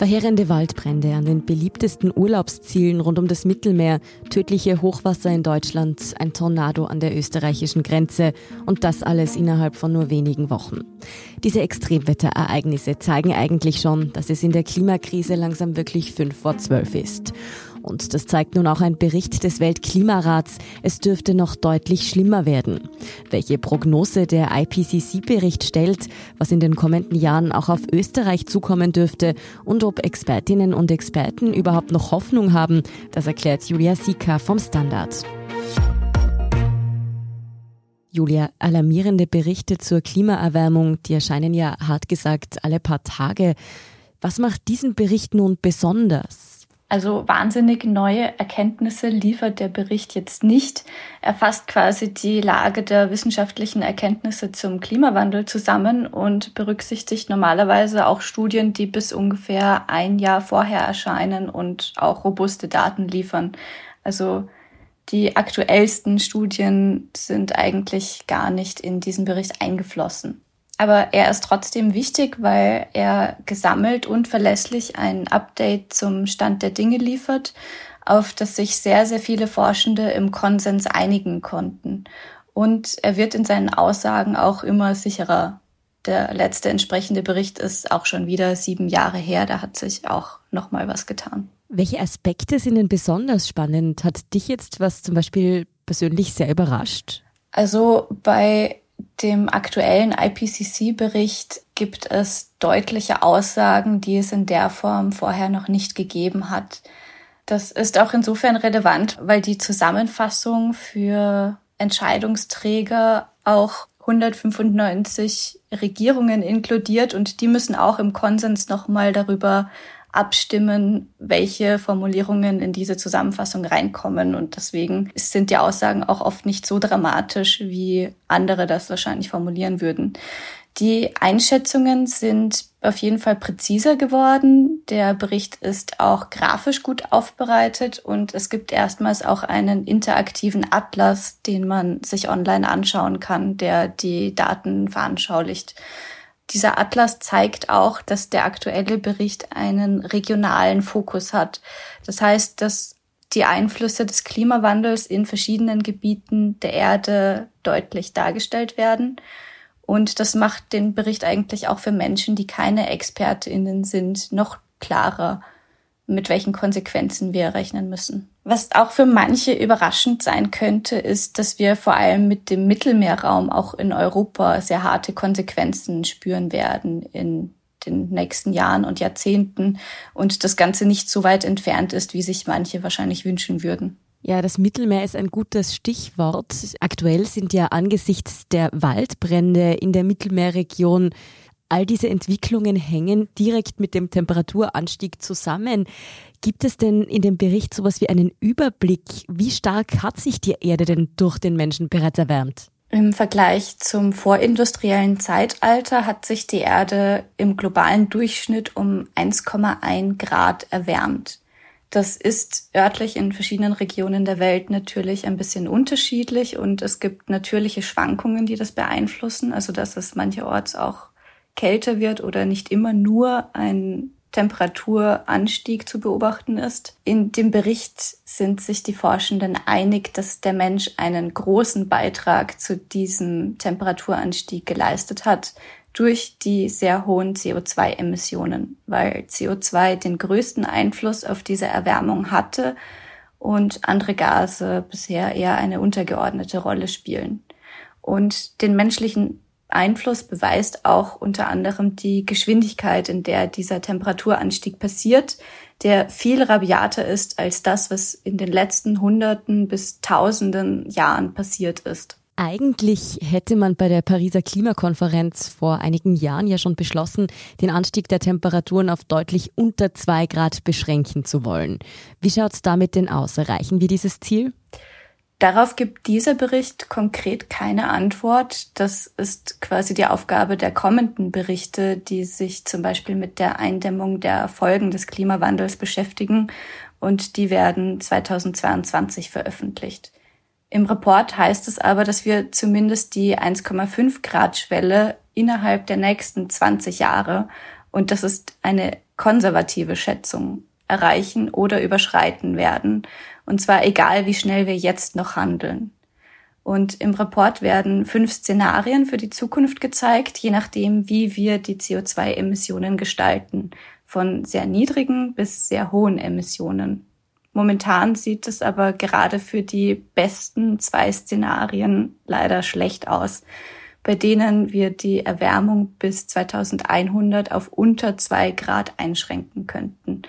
Verheerende Waldbrände an den beliebtesten Urlaubszielen rund um das Mittelmeer, tödliche Hochwasser in Deutschland, ein Tornado an der österreichischen Grenze und das alles innerhalb von nur wenigen Wochen. Diese Extremwetterereignisse zeigen eigentlich schon, dass es in der Klimakrise langsam wirklich fünf vor zwölf ist. Und das zeigt nun auch ein Bericht des Weltklimarats. Es dürfte noch deutlich schlimmer werden. Welche Prognose der IPCC-Bericht stellt, was in den kommenden Jahren auch auf Österreich zukommen dürfte und ob Expertinnen und Experten überhaupt noch Hoffnung haben, das erklärt Julia Sika vom Standard. Julia, alarmierende Berichte zur Klimaerwärmung, die erscheinen ja hart gesagt alle paar Tage. Was macht diesen Bericht nun besonders? Also wahnsinnig neue Erkenntnisse liefert der Bericht jetzt nicht. Er fasst quasi die Lage der wissenschaftlichen Erkenntnisse zum Klimawandel zusammen und berücksichtigt normalerweise auch Studien, die bis ungefähr ein Jahr vorher erscheinen und auch robuste Daten liefern. Also die aktuellsten Studien sind eigentlich gar nicht in diesen Bericht eingeflossen. Aber er ist trotzdem wichtig, weil er gesammelt und verlässlich ein Update zum Stand der Dinge liefert, auf das sich sehr, sehr viele Forschende im Konsens einigen konnten. Und er wird in seinen Aussagen auch immer sicherer. Der letzte entsprechende Bericht ist auch schon wieder sieben Jahre her. Da hat sich auch noch mal was getan. Welche Aspekte sind denn besonders spannend? Hat dich jetzt was zum Beispiel persönlich sehr überrascht? Also bei dem aktuellen IPCC-Bericht gibt es deutliche Aussagen, die es in der Form vorher noch nicht gegeben hat. Das ist auch insofern relevant, weil die Zusammenfassung für Entscheidungsträger auch 195 Regierungen inkludiert und die müssen auch im Konsens nochmal darüber abstimmen, welche Formulierungen in diese Zusammenfassung reinkommen. Und deswegen sind die Aussagen auch oft nicht so dramatisch, wie andere das wahrscheinlich formulieren würden. Die Einschätzungen sind auf jeden Fall präziser geworden. Der Bericht ist auch grafisch gut aufbereitet und es gibt erstmals auch einen interaktiven Atlas, den man sich online anschauen kann, der die Daten veranschaulicht. Dieser Atlas zeigt auch, dass der aktuelle Bericht einen regionalen Fokus hat. Das heißt, dass die Einflüsse des Klimawandels in verschiedenen Gebieten der Erde deutlich dargestellt werden. Und das macht den Bericht eigentlich auch für Menschen, die keine Expertinnen sind, noch klarer mit welchen Konsequenzen wir rechnen müssen. Was auch für manche überraschend sein könnte, ist, dass wir vor allem mit dem Mittelmeerraum auch in Europa sehr harte Konsequenzen spüren werden in den nächsten Jahren und Jahrzehnten und das Ganze nicht so weit entfernt ist, wie sich manche wahrscheinlich wünschen würden. Ja, das Mittelmeer ist ein gutes Stichwort. Aktuell sind ja angesichts der Waldbrände in der Mittelmeerregion All diese Entwicklungen hängen direkt mit dem Temperaturanstieg zusammen. Gibt es denn in dem Bericht sowas wie einen Überblick? Wie stark hat sich die Erde denn durch den Menschen bereits erwärmt? Im Vergleich zum vorindustriellen Zeitalter hat sich die Erde im globalen Durchschnitt um 1,1 Grad erwärmt. Das ist örtlich in verschiedenen Regionen der Welt natürlich ein bisschen unterschiedlich und es gibt natürliche Schwankungen, die das beeinflussen. Also dass es mancherorts auch kälter wird oder nicht immer nur ein Temperaturanstieg zu beobachten ist. In dem Bericht sind sich die Forschenden einig, dass der Mensch einen großen Beitrag zu diesem Temperaturanstieg geleistet hat durch die sehr hohen CO2-Emissionen, weil CO2 den größten Einfluss auf diese Erwärmung hatte und andere Gase bisher eher eine untergeordnete Rolle spielen. Und den menschlichen Einfluss beweist auch unter anderem die Geschwindigkeit, in der dieser Temperaturanstieg passiert, der viel rabiater ist als das, was in den letzten Hunderten bis Tausenden Jahren passiert ist. Eigentlich hätte man bei der Pariser Klimakonferenz vor einigen Jahren ja schon beschlossen, den Anstieg der Temperaturen auf deutlich unter zwei Grad beschränken zu wollen. Wie schaut es damit denn aus? Erreichen wir dieses Ziel? Darauf gibt dieser Bericht konkret keine Antwort. Das ist quasi die Aufgabe der kommenden Berichte, die sich zum Beispiel mit der Eindämmung der Folgen des Klimawandels beschäftigen und die werden 2022 veröffentlicht. Im Report heißt es aber, dass wir zumindest die 1,5 Grad Schwelle innerhalb der nächsten 20 Jahre, und das ist eine konservative Schätzung, erreichen oder überschreiten werden. Und zwar egal, wie schnell wir jetzt noch handeln. Und im Report werden fünf Szenarien für die Zukunft gezeigt, je nachdem, wie wir die CO2-Emissionen gestalten, von sehr niedrigen bis sehr hohen Emissionen. Momentan sieht es aber gerade für die besten zwei Szenarien leider schlecht aus, bei denen wir die Erwärmung bis 2100 auf unter zwei Grad einschränken könnten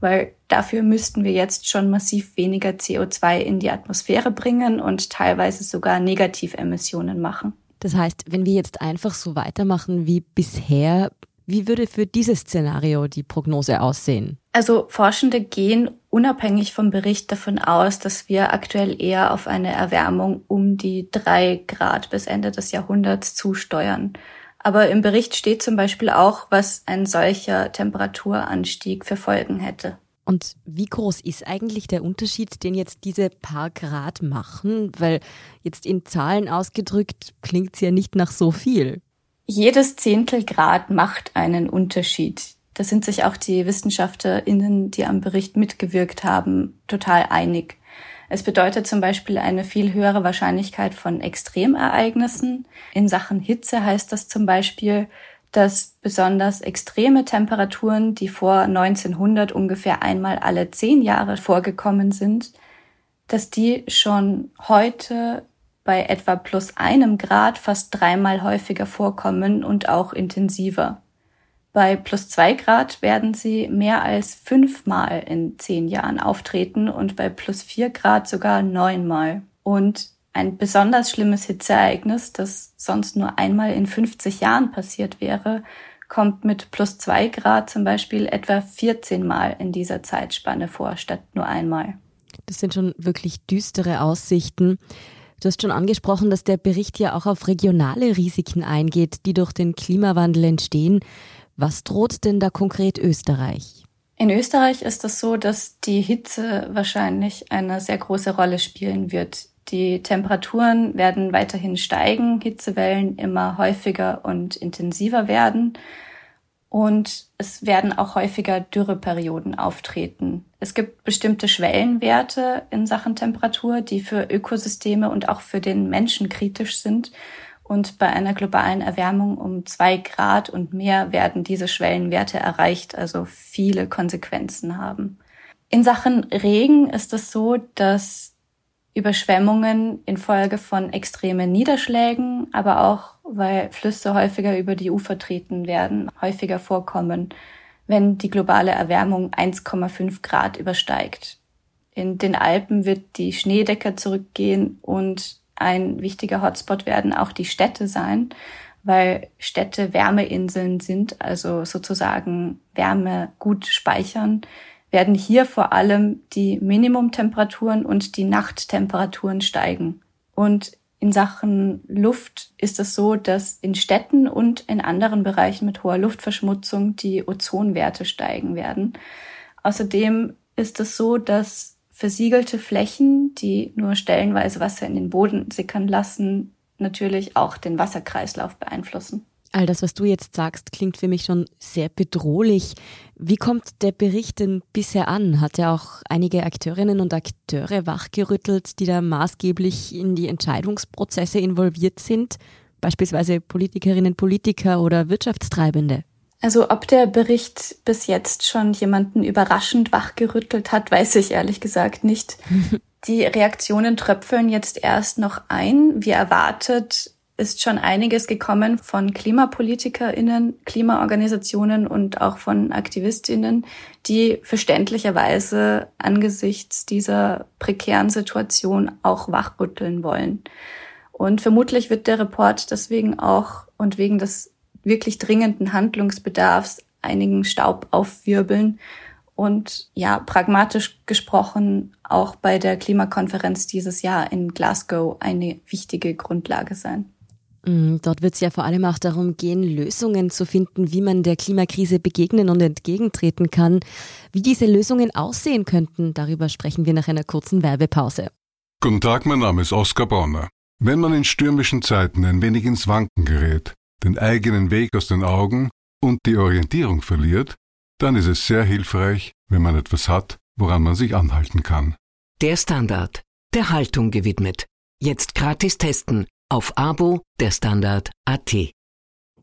weil dafür müssten wir jetzt schon massiv weniger CO2 in die Atmosphäre bringen und teilweise sogar Negativemissionen machen. Das heißt, wenn wir jetzt einfach so weitermachen wie bisher, wie würde für dieses Szenario die Prognose aussehen? Also Forschende gehen unabhängig vom Bericht davon aus, dass wir aktuell eher auf eine Erwärmung um die drei Grad bis Ende des Jahrhunderts zusteuern. Aber im Bericht steht zum Beispiel auch, was ein solcher Temperaturanstieg für Folgen hätte. Und wie groß ist eigentlich der Unterschied, den jetzt diese paar Grad machen? Weil jetzt in Zahlen ausgedrückt klingt es ja nicht nach so viel. Jedes Zehntel Grad macht einen Unterschied. Da sind sich auch die WissenschaftlerInnen, die am Bericht mitgewirkt haben, total einig. Es bedeutet zum Beispiel eine viel höhere Wahrscheinlichkeit von Extremereignissen. In Sachen Hitze heißt das zum Beispiel, dass besonders extreme Temperaturen, die vor 1900 ungefähr einmal alle zehn Jahre vorgekommen sind, dass die schon heute bei etwa plus einem Grad fast dreimal häufiger vorkommen und auch intensiver. Bei plus zwei Grad werden sie mehr als fünfmal in zehn Jahren auftreten und bei plus vier Grad sogar neunmal. Und ein besonders schlimmes Hitzeereignis, das sonst nur einmal in 50 Jahren passiert wäre, kommt mit plus zwei Grad zum Beispiel etwa 14 Mal in dieser Zeitspanne vor, statt nur einmal. Das sind schon wirklich düstere Aussichten. Du hast schon angesprochen, dass der Bericht ja auch auf regionale Risiken eingeht, die durch den Klimawandel entstehen. Was droht denn da konkret Österreich? In Österreich ist es so, dass die Hitze wahrscheinlich eine sehr große Rolle spielen wird. Die Temperaturen werden weiterhin steigen, Hitzewellen immer häufiger und intensiver werden und es werden auch häufiger Dürreperioden auftreten. Es gibt bestimmte Schwellenwerte in Sachen Temperatur, die für Ökosysteme und auch für den Menschen kritisch sind und bei einer globalen Erwärmung um zwei Grad und mehr werden diese Schwellenwerte erreicht, also viele Konsequenzen haben. In Sachen Regen ist es so, dass Überschwemmungen infolge von extremen Niederschlägen, aber auch weil Flüsse häufiger über die Ufer treten werden, häufiger vorkommen, wenn die globale Erwärmung 1,5 Grad übersteigt. In den Alpen wird die Schneedecke zurückgehen und ein wichtiger Hotspot werden auch die Städte sein, weil Städte Wärmeinseln sind, also sozusagen Wärme gut speichern, werden hier vor allem die Minimumtemperaturen und die Nachttemperaturen steigen. Und in Sachen Luft ist es so, dass in Städten und in anderen Bereichen mit hoher Luftverschmutzung die Ozonwerte steigen werden. Außerdem ist es so, dass versiegelte Flächen, die nur stellenweise Wasser in den Boden sickern lassen, natürlich auch den Wasserkreislauf beeinflussen. All das, was du jetzt sagst, klingt für mich schon sehr bedrohlich. Wie kommt der Bericht denn bisher an? Hat er auch einige Akteurinnen und Akteure wachgerüttelt, die da maßgeblich in die Entscheidungsprozesse involviert sind? Beispielsweise Politikerinnen, Politiker oder Wirtschaftstreibende? Also ob der Bericht bis jetzt schon jemanden überraschend wachgerüttelt hat, weiß ich ehrlich gesagt nicht. Die Reaktionen tröpfeln jetzt erst noch ein. Wie erwartet ist schon einiges gekommen von Klimapolitikerinnen, Klimaorganisationen und auch von Aktivistinnen, die verständlicherweise angesichts dieser prekären Situation auch wachrütteln wollen. Und vermutlich wird der Report deswegen auch und wegen des wirklich dringenden Handlungsbedarfs einigen Staub aufwirbeln und ja, pragmatisch gesprochen auch bei der Klimakonferenz dieses Jahr in Glasgow eine wichtige Grundlage sein. Mm, dort wird es ja vor allem auch darum gehen, Lösungen zu finden, wie man der Klimakrise begegnen und entgegentreten kann. Wie diese Lösungen aussehen könnten, darüber sprechen wir nach einer kurzen Werbepause. Guten Tag, mein Name ist Oskar Bonner. Wenn man in stürmischen Zeiten ein wenig ins Wanken gerät, den eigenen Weg aus den Augen und die Orientierung verliert, dann ist es sehr hilfreich, wenn man etwas hat, woran man sich anhalten kann. Der Standard, der Haltung gewidmet. Jetzt gratis testen auf Abo der Standard AT.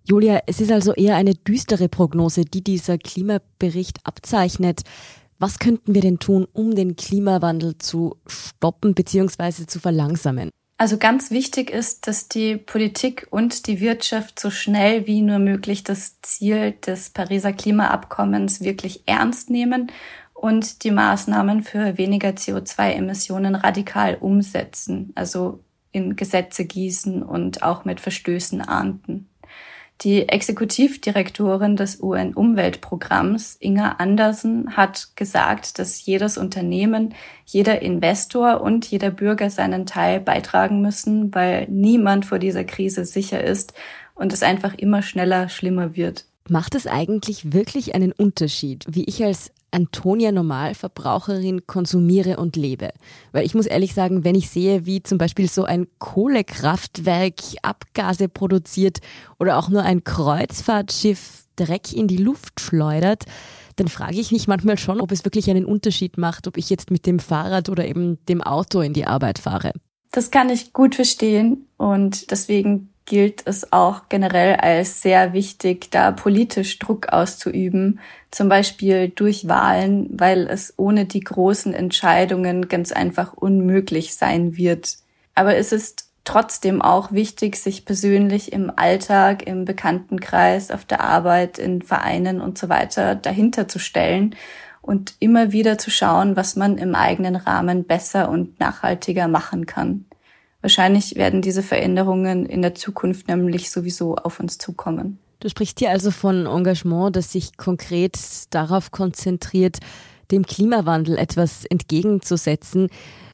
Julia, es ist also eher eine düstere Prognose, die dieser Klimabericht abzeichnet. Was könnten wir denn tun, um den Klimawandel zu stoppen bzw. zu verlangsamen? Also ganz wichtig ist, dass die Politik und die Wirtschaft so schnell wie nur möglich das Ziel des Pariser Klimaabkommens wirklich ernst nehmen und die Maßnahmen für weniger CO2-Emissionen radikal umsetzen, also in Gesetze gießen und auch mit Verstößen ahnden. Die Exekutivdirektorin des UN-Umweltprogramms, Inga Andersen, hat gesagt, dass jedes Unternehmen, jeder Investor und jeder Bürger seinen Teil beitragen müssen, weil niemand vor dieser Krise sicher ist und es einfach immer schneller schlimmer wird. Macht es eigentlich wirklich einen Unterschied, wie ich als Antonia Normalverbraucherin konsumiere und lebe. Weil ich muss ehrlich sagen, wenn ich sehe, wie zum Beispiel so ein Kohlekraftwerk Abgase produziert oder auch nur ein Kreuzfahrtschiff Dreck in die Luft schleudert, dann frage ich mich manchmal schon, ob es wirklich einen Unterschied macht, ob ich jetzt mit dem Fahrrad oder eben dem Auto in die Arbeit fahre. Das kann ich gut verstehen und deswegen gilt es auch generell als sehr wichtig, da politisch Druck auszuüben, zum Beispiel durch Wahlen, weil es ohne die großen Entscheidungen ganz einfach unmöglich sein wird. Aber es ist trotzdem auch wichtig, sich persönlich im Alltag, im Bekanntenkreis, auf der Arbeit, in Vereinen und so weiter dahinter zu stellen und immer wieder zu schauen, was man im eigenen Rahmen besser und nachhaltiger machen kann. Wahrscheinlich werden diese Veränderungen in der Zukunft nämlich sowieso auf uns zukommen. Du sprichst hier also von Engagement, das sich konkret darauf konzentriert, dem Klimawandel etwas entgegenzusetzen.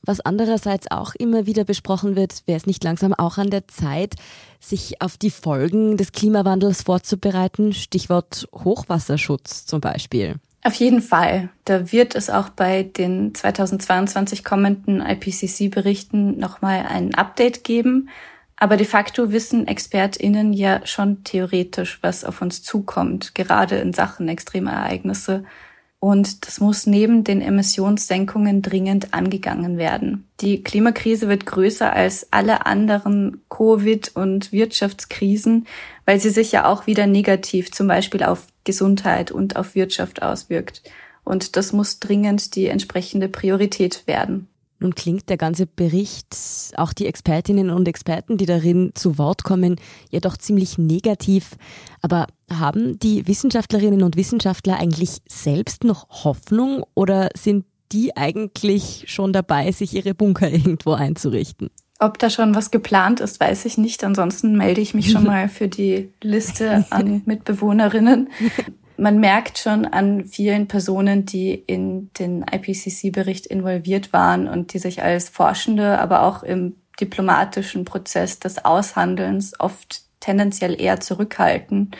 Was andererseits auch immer wieder besprochen wird, wäre es nicht langsam auch an der Zeit, sich auf die Folgen des Klimawandels vorzubereiten? Stichwort Hochwasserschutz zum Beispiel. Auf jeden Fall. Da wird es auch bei den 2022 kommenden IPCC-Berichten nochmal ein Update geben. Aber de facto wissen ExpertInnen ja schon theoretisch, was auf uns zukommt, gerade in Sachen Extremereignisse. Und das muss neben den Emissionssenkungen dringend angegangen werden. Die Klimakrise wird größer als alle anderen Covid- und Wirtschaftskrisen, weil sie sich ja auch wieder negativ zum Beispiel auf Gesundheit und auf Wirtschaft auswirkt. Und das muss dringend die entsprechende Priorität werden. Nun klingt der ganze Bericht, auch die Expertinnen und Experten, die darin zu Wort kommen, ja doch ziemlich negativ. Aber haben die Wissenschaftlerinnen und Wissenschaftler eigentlich selbst noch Hoffnung oder sind die eigentlich schon dabei, sich ihre Bunker irgendwo einzurichten? Ob da schon was geplant ist, weiß ich nicht. Ansonsten melde ich mich schon mal für die Liste an Mitbewohnerinnen man merkt schon an vielen Personen, die in den IPCC-Bericht involviert waren und die sich als Forschende, aber auch im diplomatischen Prozess des Aushandelns oft tendenziell eher zurückhalten.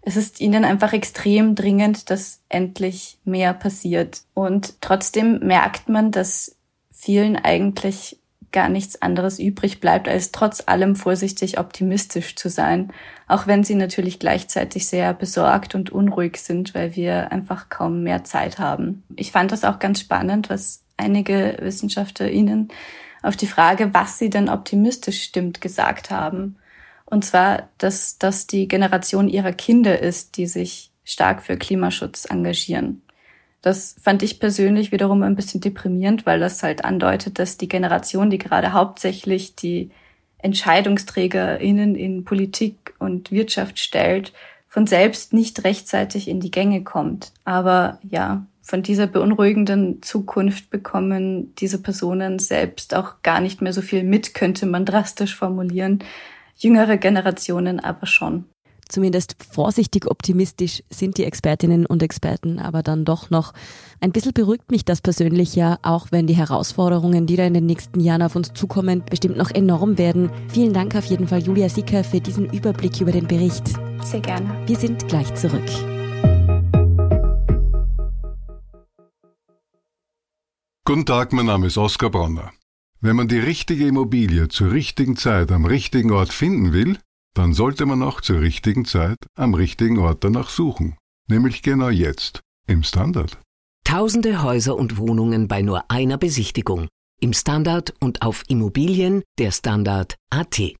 Es ist ihnen einfach extrem dringend, dass endlich mehr passiert. Und trotzdem merkt man, dass vielen eigentlich gar nichts anderes übrig bleibt, als trotz allem vorsichtig optimistisch zu sein, auch wenn sie natürlich gleichzeitig sehr besorgt und unruhig sind, weil wir einfach kaum mehr Zeit haben. Ich fand das auch ganz spannend, was einige WissenschaftlerInnen auf die Frage, was sie denn optimistisch stimmt, gesagt haben. Und zwar, dass das die Generation ihrer Kinder ist, die sich stark für Klimaschutz engagieren. Das fand ich persönlich wiederum ein bisschen deprimierend, weil das halt andeutet, dass die Generation, die gerade hauptsächlich die EntscheidungsträgerInnen in Politik und Wirtschaft stellt, von selbst nicht rechtzeitig in die Gänge kommt. Aber ja, von dieser beunruhigenden Zukunft bekommen diese Personen selbst auch gar nicht mehr so viel mit, könnte man drastisch formulieren. Jüngere Generationen aber schon. Zumindest vorsichtig optimistisch sind die Expertinnen und Experten aber dann doch noch. Ein bisschen beruhigt mich das persönlich ja, auch wenn die Herausforderungen, die da in den nächsten Jahren auf uns zukommen, bestimmt noch enorm werden. Vielen Dank auf jeden Fall, Julia Sicker, für diesen Überblick über den Bericht. Sehr gerne. Wir sind gleich zurück. Guten Tag, mein Name ist Oskar Bronner. Wenn man die richtige Immobilie zur richtigen Zeit am richtigen Ort finden will, dann sollte man auch zur richtigen Zeit am richtigen Ort danach suchen. Nämlich genau jetzt, im Standard. Tausende Häuser und Wohnungen bei nur einer Besichtigung. Im Standard und auf Immobilien der Standard AT.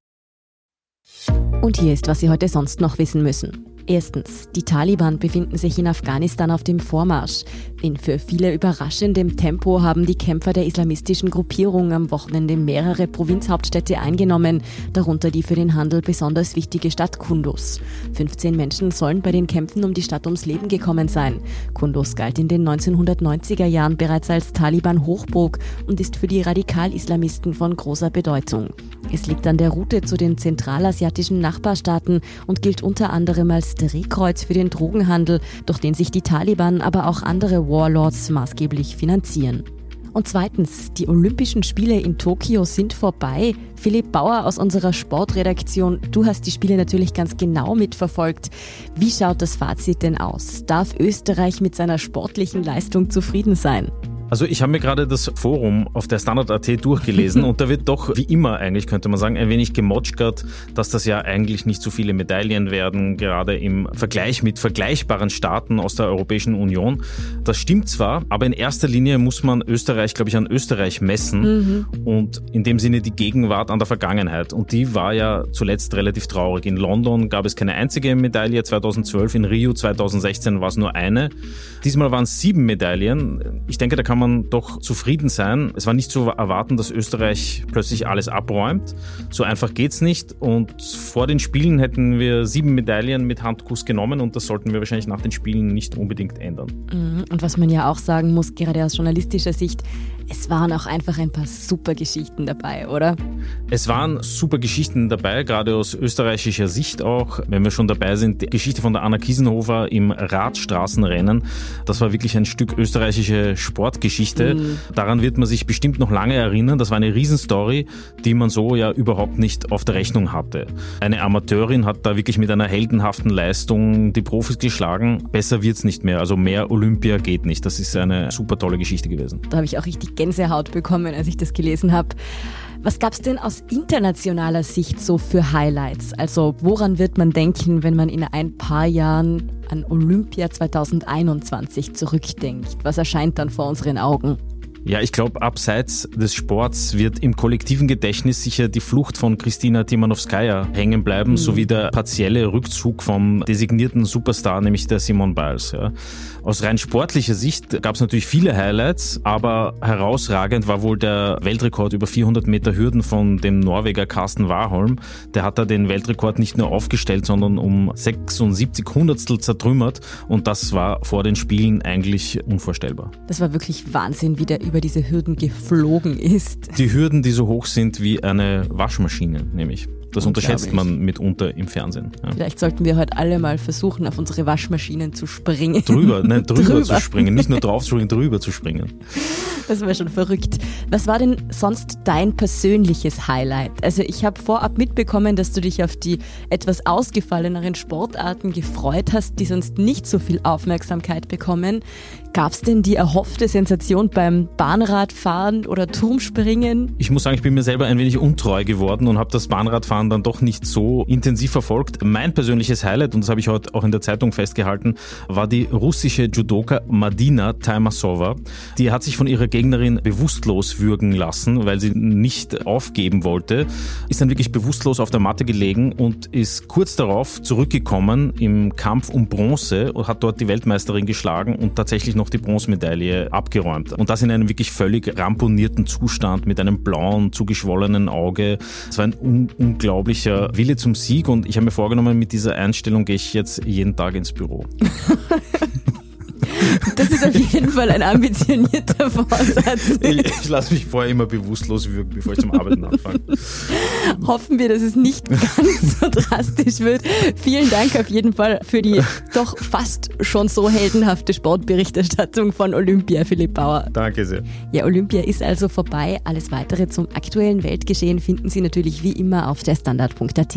Und hier ist, was Sie heute sonst noch wissen müssen. Erstens, die Taliban befinden sich in Afghanistan auf dem Vormarsch. In für viele überraschendem Tempo haben die Kämpfer der islamistischen Gruppierung am Wochenende mehrere Provinzhauptstädte eingenommen, darunter die für den Handel besonders wichtige Stadt Kunduz. 15 Menschen sollen bei den Kämpfen um die Stadt ums Leben gekommen sein. Kunduz galt in den 1990er Jahren bereits als Taliban-Hochburg und ist für die Radikal-Islamisten von großer Bedeutung. Es liegt an der Route zu den zentralasiatischen Nachbarstaaten und gilt unter anderem als Drehkreuz für den Drogenhandel, durch den sich die Taliban, aber auch andere Warlords maßgeblich finanzieren. Und zweitens, die Olympischen Spiele in Tokio sind vorbei. Philipp Bauer aus unserer Sportredaktion, du hast die Spiele natürlich ganz genau mitverfolgt. Wie schaut das Fazit denn aus? Darf Österreich mit seiner sportlichen Leistung zufrieden sein? Also ich habe mir gerade das Forum auf der Standard.at durchgelesen und da wird doch, wie immer eigentlich könnte man sagen, ein wenig gemotschgert, dass das ja eigentlich nicht so viele Medaillen werden, gerade im Vergleich mit vergleichbaren Staaten aus der Europäischen Union. Das stimmt zwar, aber in erster Linie muss man Österreich, glaube ich, an Österreich messen mhm. und in dem Sinne die Gegenwart an der Vergangenheit. Und die war ja zuletzt relativ traurig. In London gab es keine einzige Medaille 2012, in Rio 2016 war es nur eine. Diesmal waren es sieben Medaillen. Ich denke, da kann man doch zufrieden sein. Es war nicht zu erwarten, dass Österreich plötzlich alles abräumt. So einfach geht's nicht. Und vor den Spielen hätten wir sieben Medaillen mit Handkuss genommen und das sollten wir wahrscheinlich nach den Spielen nicht unbedingt ändern. Mhm. Und was man ja auch sagen muss, gerade aus journalistischer Sicht, es waren auch einfach ein paar super Geschichten dabei, oder? Es waren super Geschichten dabei, gerade aus österreichischer Sicht auch. Wenn wir schon dabei sind, die Geschichte von der Anna Kiesenhofer im Radstraßenrennen. Das war wirklich ein Stück österreichische Sportgeschichte. Mhm. Daran wird man sich bestimmt noch lange erinnern. Das war eine Riesenstory, die man so ja überhaupt nicht auf der Rechnung hatte. Eine Amateurin hat da wirklich mit einer heldenhaften Leistung die Profis geschlagen. Besser wird's nicht mehr. Also mehr Olympia geht nicht. Das ist eine super tolle Geschichte gewesen. Da habe ich auch richtig Gänsehaut bekommen, als ich das gelesen habe. Was gab es denn aus internationaler Sicht so für Highlights? Also woran wird man denken, wenn man in ein paar Jahren an Olympia 2021 zurückdenkt? Was erscheint dann vor unseren Augen? Ja, ich glaube, abseits des Sports wird im kollektiven Gedächtnis sicher die Flucht von Kristina Timanowskaja hängen bleiben, mhm. sowie der partielle Rückzug vom designierten Superstar, nämlich der Simon Biles. Ja. Aus rein sportlicher Sicht gab es natürlich viele Highlights, aber herausragend war wohl der Weltrekord über 400 Meter Hürden von dem Norweger Carsten Warholm. Der hat da den Weltrekord nicht nur aufgestellt, sondern um 76 Hundertstel zertrümmert und das war vor den Spielen eigentlich unvorstellbar. Das war wirklich Wahnsinn, wie der über diese Hürden geflogen ist. Die Hürden, die so hoch sind wie eine Waschmaschine, nämlich. Das unterschätzt man mitunter im Fernsehen. Ja. Vielleicht sollten wir heute alle mal versuchen, auf unsere Waschmaschinen zu springen. Drüber, nein, drüber, drüber. zu springen. Nicht nur drauf zu springen, drüber zu springen. Das wäre schon verrückt. Was war denn sonst dein persönliches Highlight? Also ich habe vorab mitbekommen, dass du dich auf die etwas ausgefalleneren Sportarten gefreut hast, die sonst nicht so viel Aufmerksamkeit bekommen. Gab es denn die erhoffte Sensation beim Bahnradfahren oder Turmspringen? Ich muss sagen, ich bin mir selber ein wenig untreu geworden und habe das Bahnradfahren dann doch nicht so intensiv verfolgt. Mein persönliches Highlight, und das habe ich heute auch in der Zeitung festgehalten, war die russische Judoka Madina Taimasova. Die hat sich von ihrer Gegnerin bewusstlos würgen lassen, weil sie nicht aufgeben wollte, ist dann wirklich bewusstlos auf der Matte gelegen und ist kurz darauf zurückgekommen im Kampf um Bronze und hat dort die Weltmeisterin geschlagen und tatsächlich noch die Bronzemedaille abgeräumt. Und das in einem wirklich völlig ramponierten Zustand mit einem blauen, zugeschwollenen Auge. Es war ein un unglaublicher Wille zum Sieg und ich habe mir vorgenommen, mit dieser Einstellung gehe ich jetzt jeden Tag ins Büro. Das ist auf jeden Fall ein ambitionierter Vorsatz. Ich, ich lasse mich vorher immer bewusstlos wirken, bevor ich zum Arbeiten anfange. Hoffen wir, dass es nicht ganz so drastisch wird. Vielen Dank auf jeden Fall für die doch fast schon so heldenhafte Sportberichterstattung von Olympia, Philipp Bauer. Danke sehr. Ja, Olympia ist also vorbei. Alles weitere zum aktuellen Weltgeschehen finden Sie natürlich wie immer auf der Standard.at.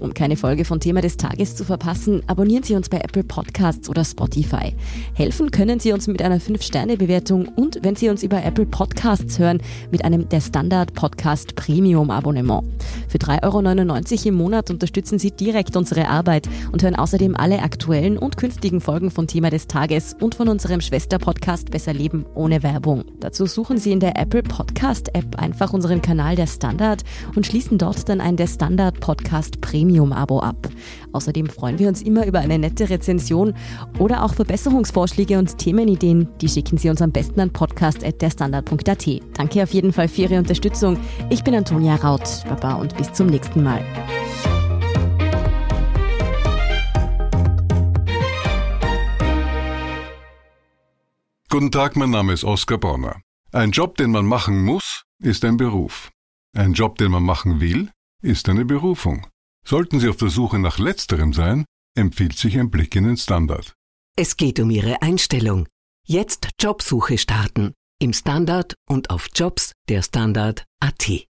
Um keine Folge von Thema des Tages zu verpassen, abonnieren Sie uns bei Apple Podcasts oder Spotify. Helfen können Sie uns mit einer 5-Sterne-Bewertung und wenn Sie uns über Apple Podcasts hören, mit einem der Standard Podcast Premium Abonnement. Für 3,99 Euro im Monat unterstützen Sie direkt unsere Arbeit und hören außerdem alle aktuellen und künftigen Folgen von Thema des Tages und von unserem Schwester-Podcast Besser Leben ohne Werbung. Dazu suchen Sie in der Apple Podcast App einfach unseren Kanal der Standard und schließen dort dann ein der Standard Podcast Premium Abo ab. Außerdem freuen wir uns immer über eine nette Rezension oder auch Verbesserungsvorschläge und Themenideen. Die schicken Sie uns am besten an podcast.derstandard.at. Danke auf jeden Fall für Ihre Unterstützung. Ich bin Antonia Raut. Baba und bis zum nächsten Mal. Guten Tag, mein Name ist Oskar Bonner. Ein Job, den man machen muss, ist ein Beruf. Ein Job, den man machen will, ist eine Berufung. Sollten Sie auf der Suche nach letzterem sein, empfiehlt sich ein Blick in den Standard. Es geht um Ihre Einstellung. Jetzt Jobsuche starten. Im Standard und auf Jobs der Standard.at.